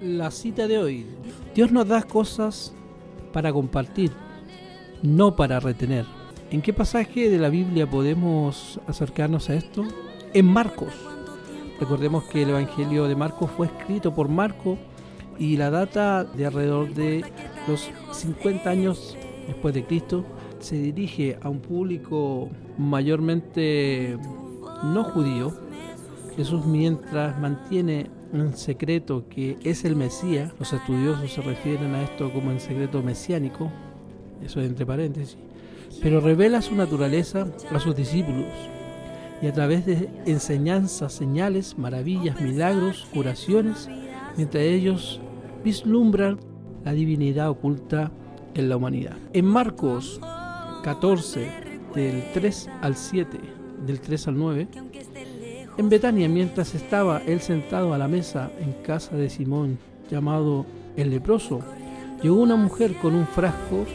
la cita de hoy. Dios nos da cosas para compartir, no para retener. ¿En qué pasaje de la Biblia podemos acercarnos a esto? En Marcos. Recordemos que el Evangelio de Marcos fue escrito por Marco y la data de alrededor de los 50 años después de Cristo se dirige a un público mayormente no judío. Jesús mientras mantiene en secreto que es el Mesías, los estudiosos se refieren a esto como en secreto mesiánico, eso es entre paréntesis, pero revela su naturaleza a sus discípulos y a través de enseñanzas, señales, maravillas, milagros, curaciones, mientras ellos vislumbran la divinidad oculta en la humanidad. En Marcos 14, del 3 al 7, del 3 al 9, en Betania, mientras estaba él sentado a la mesa en casa de Simón, llamado el leproso, llegó una mujer con un frasco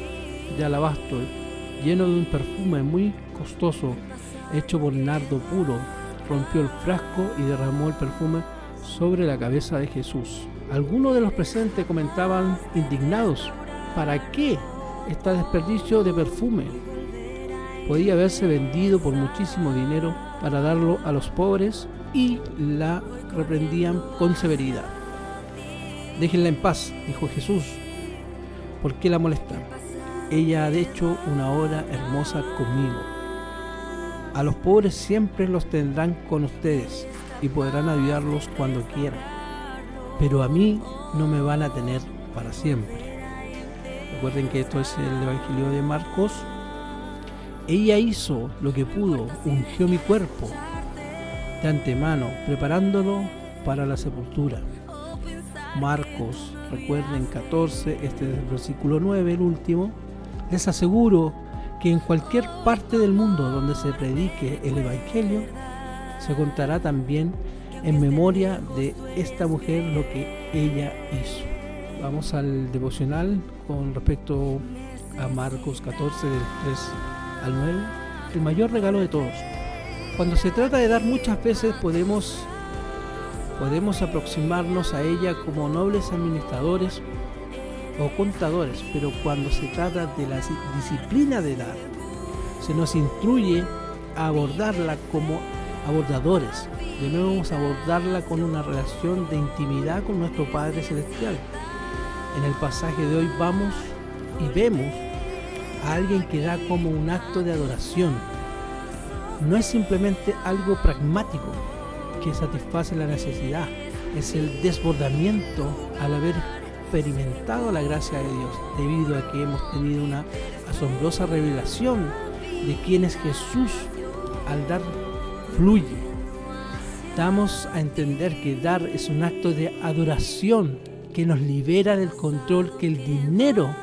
de alabastro lleno de un perfume muy costoso, hecho por nardo puro. Rompió el frasco y derramó el perfume sobre la cabeza de Jesús. Algunos de los presentes comentaban indignados, ¿para qué este desperdicio de perfume? Podía haberse vendido por muchísimo dinero para darlo a los pobres y la reprendían con severidad. Déjenla en paz, dijo Jesús. ¿Por qué la molestan? Ella ha hecho una hora hermosa conmigo. A los pobres siempre los tendrán con ustedes y podrán ayudarlos cuando quieran. Pero a mí no me van a tener para siempre. Recuerden que esto es el Evangelio de Marcos. Ella hizo lo que pudo, ungió mi cuerpo de antemano, preparándolo para la sepultura. Marcos, recuerden 14, este es el versículo 9, el último. Les aseguro que en cualquier parte del mundo donde se predique el Evangelio, se contará también en memoria de esta mujer lo que ella hizo. Vamos al devocional con respecto a Marcos 14 del 3 al 9. El mayor regalo de todos. Cuando se trata de dar muchas veces podemos podemos aproximarnos a ella como nobles administradores o contadores, pero cuando se trata de la disciplina de dar, se nos instruye a abordarla como abordadores. Debemos abordarla con una relación de intimidad con nuestro Padre Celestial. En el pasaje de hoy vamos y vemos a alguien que da como un acto de adoración. No es simplemente algo pragmático que satisface la necesidad, es el desbordamiento al haber experimentado la gracia de Dios, debido a que hemos tenido una asombrosa revelación de quién es Jesús al dar fluye. Damos a entender que dar es un acto de adoración que nos libera del control que el dinero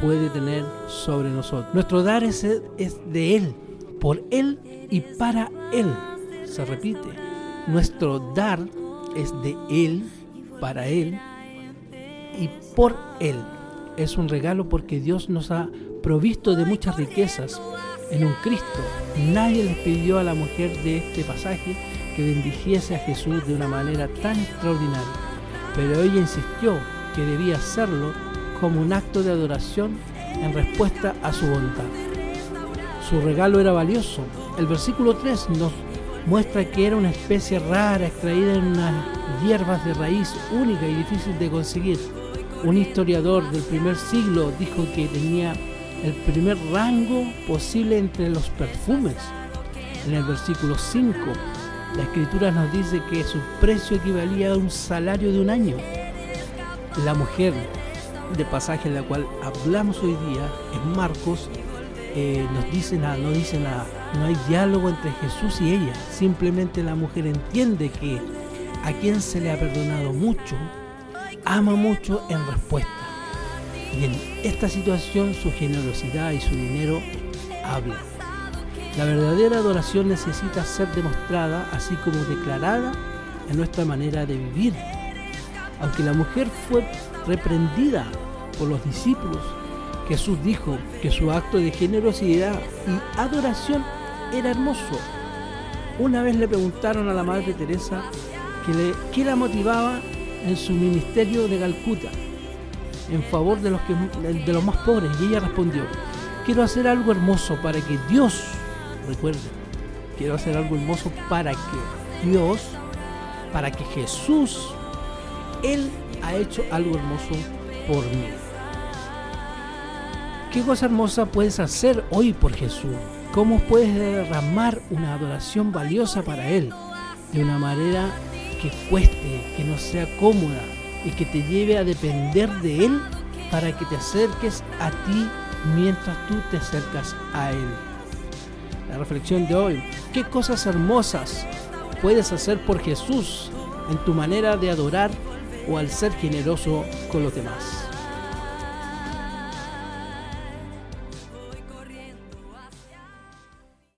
puede tener sobre nosotros. Nuestro dar es, de Él, por Él y para Él. Se repite, nuestro dar es de Él, para Él y por Él. Es un regalo porque Dios nos ha provisto de muchas riquezas en un Cristo. Nadie le pidió a la mujer de este pasaje que bendijese a Jesús de una manera tan extraordinaria, pero ella insistió que debía hacerlo como un acto de adoración en respuesta a su bondad. Su regalo era valioso. El versículo 3 nos muestra que era una especie rara extraída en unas hierbas de raíz única y difícil de conseguir. Un historiador del primer siglo dijo que tenía el primer rango posible entre los perfumes. En el versículo 5, la escritura nos dice que su precio equivalía a un salario de un año. La mujer de pasaje en la cual hablamos hoy día en Marcos eh, nos dice nada, no dice nada. No hay diálogo entre Jesús y ella. Simplemente la mujer entiende que a quien se le ha perdonado mucho, ama mucho en respuesta. Y en esta situación su generosidad y su dinero hablan. La verdadera adoración necesita ser demostrada así como declarada en nuestra manera de vivir. Aunque la mujer fue reprendida por los discípulos, Jesús dijo que su acto de generosidad y adoración era hermoso. Una vez le preguntaron a la Madre Teresa que qué la motivaba en su ministerio de Calcuta en favor de los, de los más pobres y ella respondió, quiero hacer algo hermoso para que Dios, recuerde, quiero hacer algo hermoso para que Dios, para que Jesús, Él ha hecho algo hermoso por mí. ¿Qué cosa hermosa puedes hacer hoy por Jesús? ¿Cómo puedes derramar una adoración valiosa para Él? De una manera que cueste, que no sea cómoda y que te lleve a depender de Él para que te acerques a ti mientras tú te acercas a Él. La reflexión de hoy, ¿qué cosas hermosas puedes hacer por Jesús en tu manera de adorar o al ser generoso con los demás?